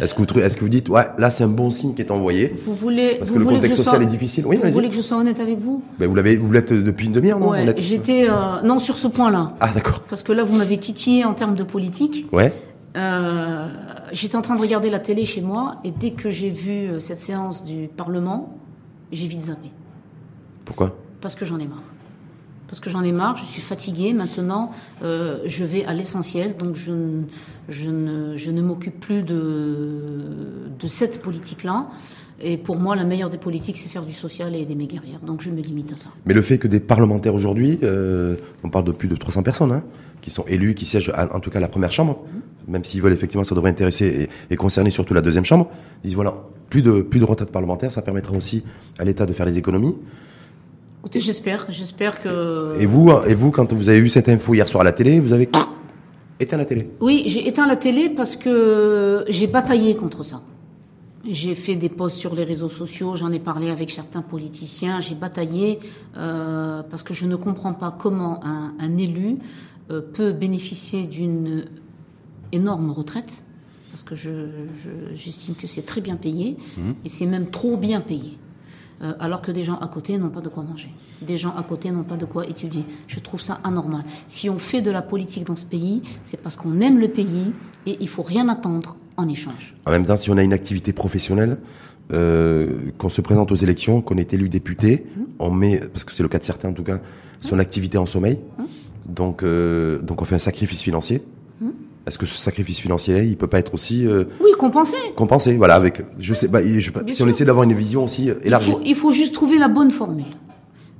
Est-ce que, vous, est-ce que vous dites, ouais, là c'est un bon signe qui est envoyé Vous voulez Parce que le contexte social sois- est difficile. Oui, Vous voulez que je sois honnête avec vous? Ben, vous l'avez, vous l'êtes depuis une demi-heure, non? Ouais, j'étais euh, non sur ce point-là, Ah d'accord. parce que là vous m'avez titillé en termes de politique. Ouais. Euh, j'étais en train de regarder la télé chez moi et dès que j'ai vu euh, cette séance du Parlement, j'ai vite zappé Pourquoi? Parce que j'en ai marre. Parce que j'en ai marre, je suis fatiguée. Maintenant, euh, je vais à l'essentiel, donc je, ne- m'occupe plus de, cette politique-là. Et pour moi, la meilleure des politiques, c'est faire du social et aider mes guerrières. Donc je me limite à ça. Mais le fait que des parlementaires aujourd'hui, euh, on parle de plus de 300 personnes, hein, qui sont élus, qui siègent en tout cas à la première chambre, même s'ils veulent effectivement, ça devrait intéresser et, concerner surtout la deuxième chambre, disent voilà, plus de plus de retraite parlementaire, ça permettra aussi à l'État de faire les économies. Écoutez, j'espère, j'espère que. Et vous, et vous, quand vous avez vu cette info hier soir à la télé, vous avez éteint la télé? Oui, j'ai éteint la télé parce que j'ai bataillé contre ça. J'ai fait des posts sur les réseaux sociaux, j'en ai parlé avec certains politiciens, j'ai bataillé euh, parce que je ne comprends pas comment un, un élu euh, peut bénéficier d'une énorme retraite, parce que je- je- j'estime que c'est très bien payé, et c'est même trop bien payé. Euh, alors que des gens à côté n'ont pas de quoi manger. Des gens à côté n'ont pas de quoi étudier. Je trouve ça anormal. Si on fait de la politique dans ce pays, c'est parce qu'on aime le pays et il faut rien attendre en échange. En même temps, si on a une activité professionnelle, euh, qu'on se présente aux élections, qu'on est élu député, on met, parce que c'est le cas de certains en tout cas, son activité en sommeil. Donc, euh, donc on fait un sacrifice financier. Est-ce que ce sacrifice financier, il peut pas être aussi euh, Oui, compenser. compensé, voilà, avec, je sais, bah, je, si sûr. on essaie d'avoir une vision aussi Il élargie. faut, il faut juste trouver la bonne formule.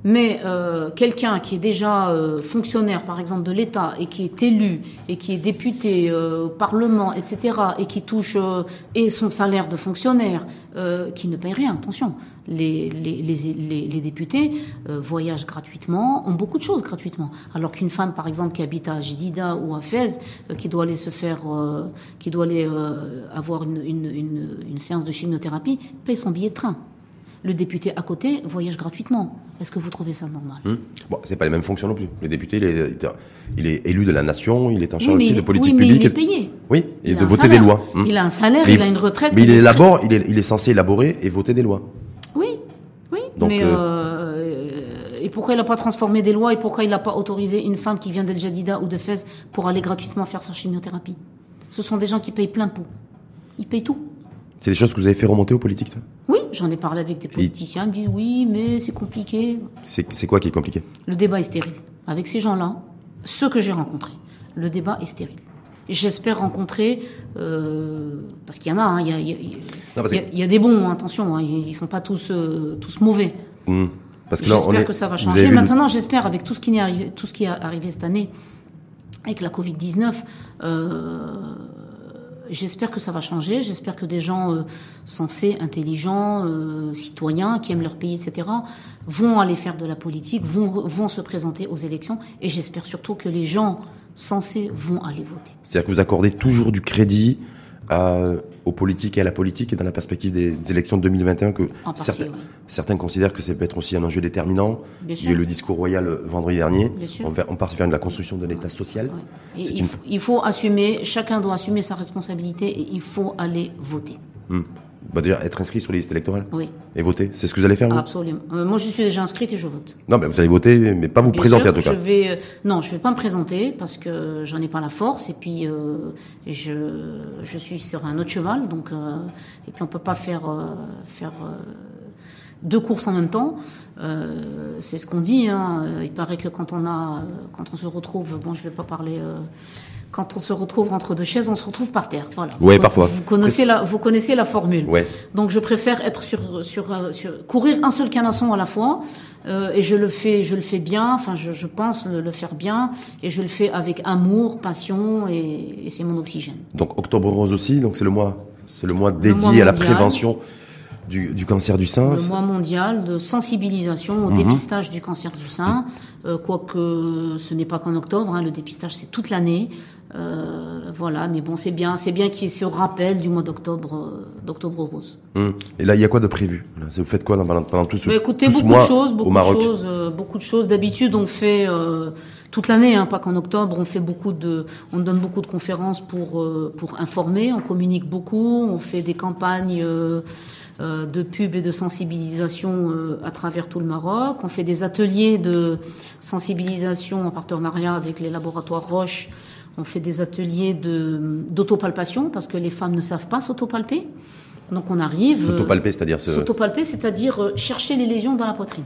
Mais euh, quelqu'un qui est déjà euh, fonctionnaire, par exemple, de l'État, et qui est élu, et qui est député euh, au Parlement, etc., et qui touche euh, et son salaire de fonctionnaire, euh, qui ne paye rien, attention. Les, les, les, les, députés euh, voyagent gratuitement, ont beaucoup de choses gratuitement. Alors qu'une femme, par exemple, qui habite à Jdida ou à Fès, qui doit aller se faire, qui doit aller avoir une, une, une, une séance de chimiothérapie, paye son billet de train. Le député à côté voyage gratuitement. Est-ce que vous trouvez ça normal? Hum. Bon, c'est pas les mêmes fonctions non plus. Le député, il est, il est élu de la nation, il est en charge Oui, aussi de politique oui, mais publique. il est payé. Oui, et Il de voter salaire. des lois. Hum. Il a un salaire, Mais il a une retraite. Mais il élabore, il est, il est censé élaborer et voter des lois. Oui, oui. Donc, mais euh, euh, et pourquoi il n'a pas transformé des lois et pourquoi il n'a pas autorisé une femme qui vient d'El Jadida ou de Fès pour aller gratuitement faire sa chimiothérapie? Ce sont des gens qui payent plein pot. Ils payent tout. C'est des choses que vous avez fait remonter aux politiques, ça? Oui, j'en ai parlé avec des politiciens. Ils me disent oui, mais c'est compliqué. C'est quoi qui est compliqué? Le débat est stérile. Avec ces gens-là, ceux que j'ai rencontrés, le débat est stérile. J'espère rencontrer, euh, parce qu'il y en a, il y, a, y y y y des bons, hein, attention, hein, ils ne sont pas tous, euh, tous mauvais. Hum. Parce que J'espère est, que ça va changer. le- Maintenant, j'espère avec tout ce qui est arrivé, tout ce qui est arrivé cette année, avec la Covid 19, j'espère que ça va changer. J'espère que des gens euh, sensés, intelligents, euh, citoyens, qui aiment leur pays, etc., vont aller faire de la politique, vont vont se présenter aux élections. Et j'espère surtout que les gens sensés vont aller voter. C'est-à-dire que vous accordez toujours du crédit à- aux politiques et à la politique et dans la perspective des, des élections de 2021 que partie, certains, oui. certains considèrent que ça peut être aussi un enjeu déterminant. Bien Il y a eu le discours royal vendredi dernier. On, on part vers la construction d'un État social. Ouais. C'est il, une- faut, il faut assumer, chacun doit assumer sa responsabilité et il faut aller voter. Hum. Bah, déjà, être inscrit sur les listes électorales Oui, et voter. C'est ce que vous allez faire, vous? Absolument. Euh, moi, je suis déjà inscrite et je vote. Non, mais vous allez voter, mais pas vous Bien présenter sûr, en tout cas. Je vais, euh, non, je vais pas me présenter parce que j'en ai pas la force et puis euh, je, je suis sur un autre cheval, donc et puis on peut pas faire faire deux courses en même temps. Euh, c'est ce qu'on dit. Hein. Il paraît que quand on a, quand on se retrouve, bon, je vais pas parler. euh, quand on se retrouve entre deux chaises, on se retrouve par terre. Voilà. Ouais, Vous- parfois. Vous connaissez la, vous connaissez la formule. Ouais. Donc je préfère être sur sur euh, sur courir un seul canasson à la fois euh, et je le fais je le fais bien. Enfin je, je pense le, le faire bien et je le fais avec amour, passion et, et c'est mon oxygène. Donc Octobre Rose aussi, donc c'est le mois, c'est le mois mois dédié à la prévention du, du cancer du sein. Le mois mondial de sensibilisation au Mhm. dépistage du cancer du sein, euh, quoique ce n'est pas qu'en octobre, hein, le dépistage c'est toute l'année. Euh, voilà, mais bon, c'est bien, c'est bien qu'il y ait ce rappel du mois d'octobre, euh, d'octobre rose. Hum. Et là, il y a quoi de prévu? Là Vous faites quoi dans- pendant, pendant tout ce, Bah, écoutez, tout ce beaucoup mois de choses, au beaucoup de choses, euh, beaucoup de choses. D'habitude, on fait toute l'année, hein, pas qu'en octobre. On fait beaucoup de, on donne beaucoup de conférences pour pour informer. On communique beaucoup. On fait des campagnes. Euh, de pub et de sensibilisation euh, à travers tout le Maroc. On fait des ateliers de sensibilisation en partenariat avec les laboratoires Roche. On fait des ateliers de d'autopalpation parce que les femmes ne savent pas s'autopalper. Donc on arrive. S'autopalper, c'est-à-dire se- S'autopalper, c'est-à-dire euh, chercher les lésions dans la poitrine,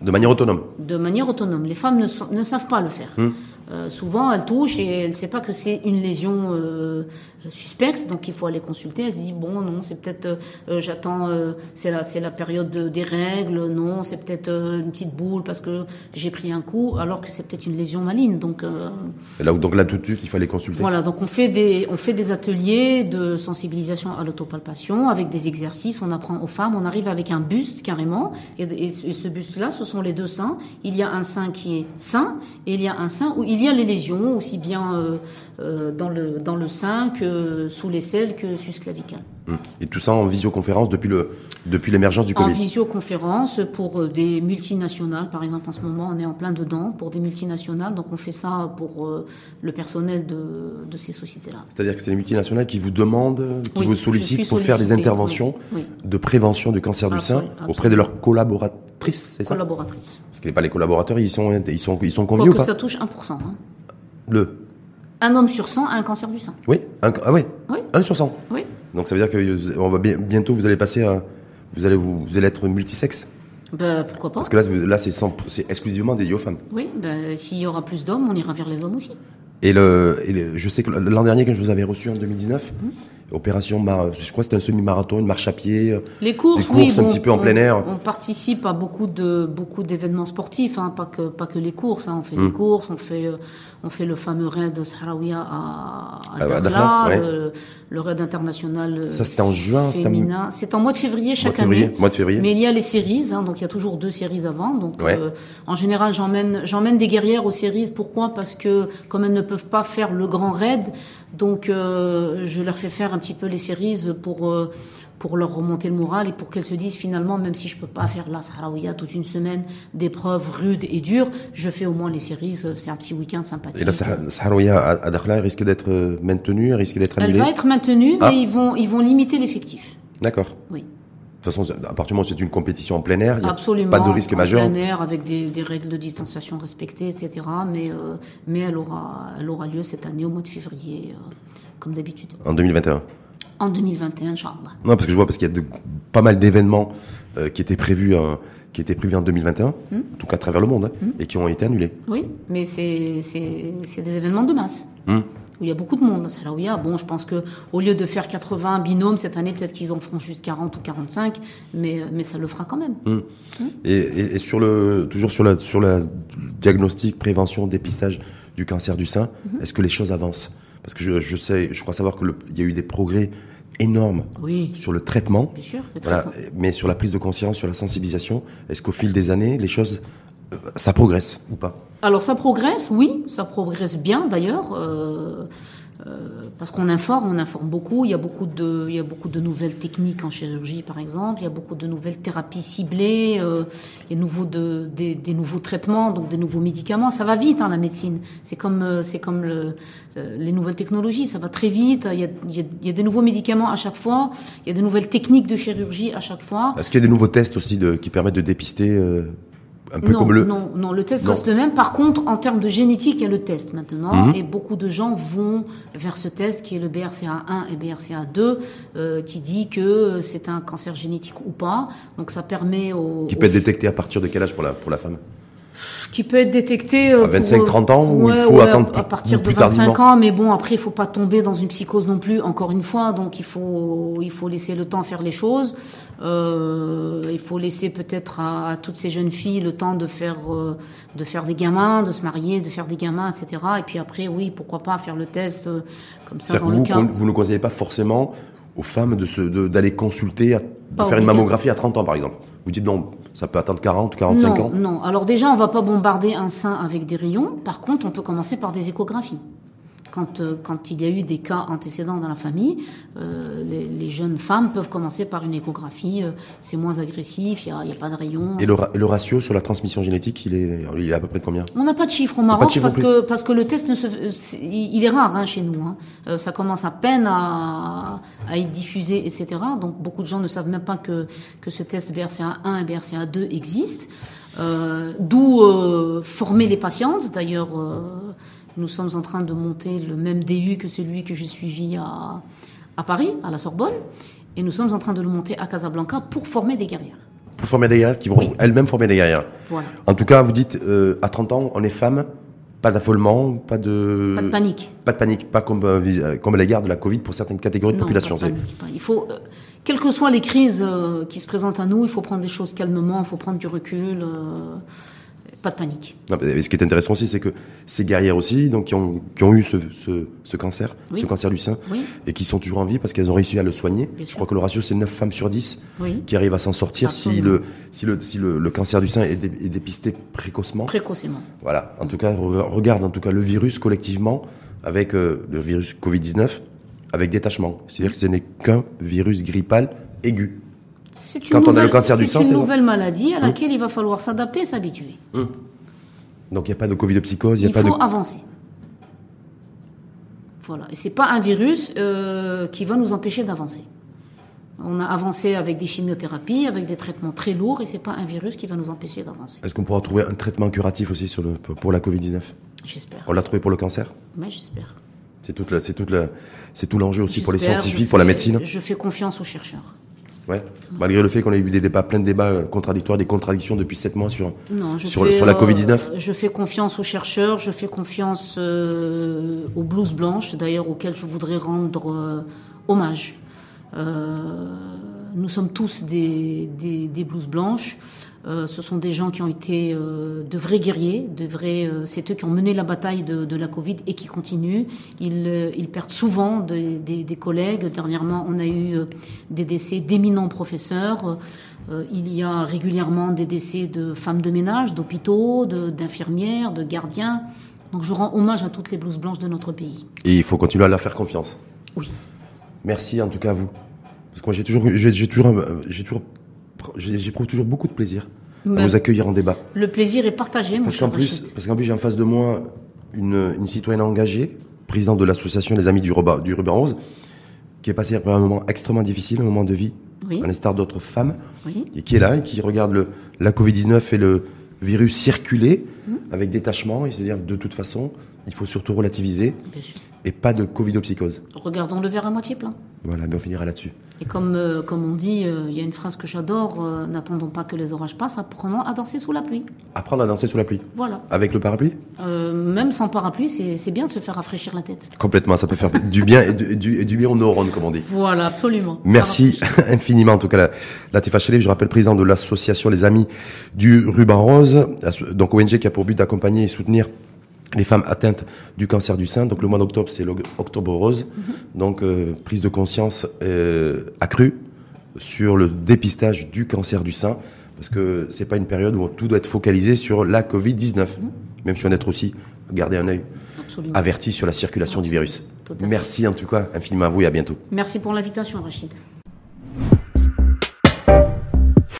de manière autonome. de manière autonome. Les femmes ne, sont- ne savent pas le faire. Hum. Euh, souvent, elles touchent et elles ne savent pas que c'est une lésion euh, suspecte, donc il faut aller consulter. Elles se disent bon, non, c'est peut-être, euh, j'attends, c'est la, c'est la période de- des règles, non, c'est peut-être une petite boule parce que j'ai pris un coup, alors que c'est peut-être une lésion maligne. Donc là, donc là, tout de suite, il aller consulter. voilà, donc on fait des on fait des ateliers de sensibilisation à l'autopalpation avec des exercices. On apprend aux femmes. On arrive avec un buste carrément, et, et ce et ce buste-là, ce sont les deux seins. Il y a un sein qui est sain et il y a un sein où il y a les lésions, aussi bien euh, euh, dans le dans le sein que sous l'aisselle que susclavical. Hum. Et tout ça en visioconférence depuis le depuis l'émergence du En Covid. visioconférence pour euh, des multinationales, par exemple en ce moment on est en plein dedans pour des multinationales, donc on fait ça pour le personnel de, de ces sociétés-là. C'est-à-dire que c'est les multinationales qui vous demandent, qui Oui, vous sollicitent pour faire des interventions oui, oui. de prévention du cancer du sein Absolument, auprès de leurs collaboratrices, c'est ça Collaboratrice. Parce que les, pas les collaborateurs, ils sont ils sont ils sont conviés ou pas ça touche 1%. hein. Le Un homme sur 100 a un cancer du sein. oui, un, ah oui, Oui. 1 sur 100. Oui. Donc ça veut dire que on va bien- bientôt vous allez passer à vous allez vous, vous allez être multisexe Ben, pourquoi pas parce que là c'est 100 c'est exclusivement dédié aux femmes. Oui, ben, s'il y aura plus d'hommes, on ira vers les hommes aussi. Et le, et le- je sais que l'an dernier quand je vous avais reçu en 2019, Mhm. Opération mar- je crois que c'était un semi-marathon, une marche à pied. euh, Les courses, Des oui, courses un bon, petit peu en on- plein air. On participe à beaucoup de beaucoup d'événements sportifs, hein, pas que pas que les courses. hein. On fait Hmm. les courses, on fait euh, on fait le fameux raid Sahraouia à, à Ah, à Dakhla, ouais. le, le raid international. euh, Ça, c'était en juin, c'était en- féminin. C'est en mois de février mois chaque de février, année. mois de février. Mais il y a les séries, hein, donc il y a toujours deux séries avant. Donc Ouais. euh, en général, j'emmène j'emmène des guerrières aux séries. Pourquoi? Parce que comme elles ne peuvent pas faire le grand raid, donc euh, je leur fais faire un petit peu les séries pour euh, pour leur remonter le moral et pour qu'elles se disent finalement, même si je peux pas faire la Sahraouia toute une semaine d'épreuves rudes et dures, je fais au moins les séries. C'est un petit week-end sympathique. Et la Sah- Saharoua à, Dakhla elle risque d'être euh, maintenue, elle risque d'être Elle annulée. va être maintenue, Ah. mais ils vont ils vont limiter l'effectif. D'accord. Oui. De toute façon, à partir du moment où c'est une compétition en plein air, il n'y a Absolument. pas de risque en majeur. plein air, avec des, des règles de distanciation respectées, etc. Mais, euh, mais elle, aura, elle aura lieu cette année au mois de février, euh, comme d'habitude. En 2021. En 2021, Inch'Allah. Non, parce que je vois parce qu'il y a de- pas mal d'événements euh, qui étaient prévus, euh, qui étaient prévus en 2021, Hmm. en tout cas à travers le monde, hein, et qui ont été annulés. Oui, mais c'est des événements de masse. Hmm. Où il y a beaucoup de monde. C'est là où il y a. Bon, je pense que au lieu de faire 80 binômes cette année, peut-être qu'ils en feront juste 40 ou 45, mais, mais ça le fera quand même. Hmm. Et, et- et sur le, toujours sur la, sur la diagnostic, prévention, dépistage du cancer du sein, est-ce que les choses avancent? Parce que je, je sais, je crois savoir que le- il y a eu des progrès énormes Oui, sur le traitement, bien sûr. le voilà, traitement. mais sur la prise de conscience, sur la sensibilisation, est-ce qu'au fil des années, les choses, euh, ça progresse ou pas? Alors ça progresse, oui, ça progresse bien d'ailleurs, euh, euh, parce qu'on informe, on informe beaucoup. Il y a beaucoup de, il y a beaucoup de nouvelles techniques en chirurgie, par exemple. Il y a beaucoup de nouvelles thérapies ciblées. Il y a de, des, des nouveaux traitements, donc des nouveaux médicaments. Ça va vite, hein, la médecine. C'est comme, euh, c'est comme euh, les nouvelles technologies. Ça va très vite. Il y, a, des nouveaux médicaments à chaque fois. Il y a de nouvelles techniques de chirurgie à chaque fois. Est-ce qu'il y a des nouveaux tests aussi qui permettent de dépister un peu non, comme le non, non, le test Non. reste le même. Par contre, en termes de génétique, il y a le test maintenant, Mhm. et beaucoup de gens vont vers ce test qui est le BRCA1 et BRCA2, euh, qui dit que c'est un cancer génétique ou pas. Donc ça permet aux, qui peut être détecté à partir de quel âge pour la, pour la femme? Qui peut être détecté euh, À 25, 30 ans, ou il faut ouais, attendre à plus- partir ou de plus 25 tardivement ans, mais bon après il faut pas tomber dans une psychose non plus. Encore une fois, donc il faut il faut laisser le temps faire les choses. Euh, il faut laisser peut-être à, à toutes ces jeunes filles le temps de faire euh, de faire des gamins, de se marier, de faire des gamins, etc. Et puis après oui pourquoi pas faire le test euh, comme ça dans que le vous, cas. vous ne conseillez pas forcément aux femmes de d'aller consulter, à, de Pas faire une mammographie à 30 ans par exemple. Vous dites non, ça peut attendre 40 ou 45 non, ans. Non, alors déjà, on va pas bombarder un sein avec des rayons. Par contre, on peut commencer par des échographies. Quand, euh, quand il y a eu des cas antécédents dans la famille, euh, les, les jeunes femmes peuvent commencer par une échographie. euh, c'est moins agressif, il n'y a, a pas de rayons. Et le, ra- le ratio sur la transmission génétique, il est, il est à peu près de combien? On n'a pas de chiffre au Maroc parce, que, parce que le test ne se, il est rare hein, chez nous. hein. Euh, ça commence à peine à, à être diffusé, etc. Donc beaucoup de gens ne savent même pas que, que ce test BRCA1 et BRCA2 existe. Euh, D'où euh, former les patientes. D'ailleurs, euh, nous sommes en train de monter le même DU que celui que j'ai suivi à, à Paris, à la Sorbonne. Et nous sommes en train de le monter à Casablanca pour former des guerrières. Pour former des guerrières qui vont Oui. elles-mêmes former des guerrières. Voilà. En tout cas, vous dites euh, à 30 ans, on est femme, pas d'affolement, pas de Pas de panique. pas de panique, pas comme euh, euh, comme à l'égard de la Covid pour certaines catégories de Non, population. pas de c'est- panique, pas. Il faut, euh, quelles que soient les crises qui se présentent à nous, il faut prendre les choses calmement, il faut prendre du recul. Pas de panique. Non, ce qui est intéressant aussi, c'est que ces guerrières aussi, donc qui ont, qui ont eu ce, ce, ce cancer, Oui. ce cancer du sein, Oui. et qui sont toujours en vie parce qu'elles ont réussi à le soigner. Bien Je sûr. crois que le ratio c'est 9 femmes sur 10 Oui. qui arrivent à s'en sortir si le si le si le, le cancer du sein est, dé- est dépisté précocement. Précocement. Voilà. En tout cas, re- regarde en tout cas le virus collectivement avec euh, le virus Covid-19 avec détachement. C'est-à-dire que ce n'est qu'un virus grippal aigu. C'est une Quand on a le nouvelle- cancer du sang, une nouvelle maladie à laquelle il va falloir s'adapter et s'habituer. Donc il n'y a pas de Covid de psychose, il n'y a Il pas faut de avancer. Voilà. Et c'est pas un virus euh, qui va nous empêcher d'avancer. On a avancé avec des chimiothérapies, avec des traitements très lourds, et c'est pas un virus qui va nous empêcher d'avancer. Est-ce qu'on pourra trouver un traitement curatif aussi sur le, pour la Covid-19 J'espère. On l'a trouvé pour le cancer? Mais j'espère. C'est toute la, c'est toute la, c'est tout l'enjeu aussi pour les scientifiques, pour la médecine. Je fais confiance aux chercheurs. Ouais. Malgré le fait qu'on ait eu des débats, plein de débats euh, contradictoires, des contradictions depuis sept mois sur, Non, sur, fais, sur la euh, Covid-19. Je fais confiance aux chercheurs, je fais confiance euh, aux blouses blanches, d'ailleurs auxquelles je voudrais rendre euh, hommage. Nous sommes tous des, des, des blouses blanches. Euh, ce sont des gens qui ont été euh, de vrais guerriers, de vrais. euh, c'est eux qui ont mené la bataille de, de la Covid et qui continuent. Ils, ils perdent souvent des, des, des collègues. Dernièrement, on a eu des décès d'éminents professeurs. Il y a régulièrement des décès de femmes de ménage, d'hôpitaux, d'infirmières, de, gardiens. Donc, je rends hommage à toutes les blouses blanches de notre pays. Et il faut continuer à leur faire confiance. Oui. Merci en tout cas à vous. Parce que moi j'ai toujours, j'ai toujours, j'ai toujours, j'éprouve toujours beaucoup de plaisir à Mais- vous accueillir en débat. Le plaisir est partagé, mon Parce qu'en plus, parce qu'en plus j'ai en face de moi une, une citoyenne engagée, présidente de l'association des Amis du Ruban, du Ruban Rose, qui est passée par un moment extrêmement difficile, un moment de vie, Oui. à l'instar d'autres femmes, Oui. et qui est là, et qui regarde le, la Covid-19 et le virus circuler Mmh. avec détachement, et se dire de toute façon, il faut surtout relativiser, Bien sûr. Et pas de Covidopsychose. Regardons le verre à moitié plein. Voilà, mais on finira là-dessus. Et comme, euh, comme on dit, euh, il y a une phrase que j'adore, euh, n'attendons pas que les orages passent, apprenons à danser sous la pluie. Apprendre à danser sous la pluie. Voilà. Avec le parapluie même sans parapluie, c'est bien de se faire rafraîchir la tête. Complètement, ça peut faire du bien et du, et du, et du bien aux neurones, comme on dit. Voilà, absolument. Merci infiniment, en tout cas, la, Latifa Chalif, je rappelle président de l'association Les Amis du Ruban Rose, donc ONG qui a pour but d'accompagner et soutenir les femmes atteintes du cancer du sein. Donc le mois d'octobre, c'est l'octobre rose, donc euh, prise de conscience euh, accrue sur le dépistage du cancer du sein, parce que c'est pas une période où tout doit être focalisé sur la Covid-19, même si on est aussi garder un œil Absolument. averti sur la circulation du virus. Merci en tout cas infiniment à vous et à bientôt. Merci pour l'invitation, Rachid.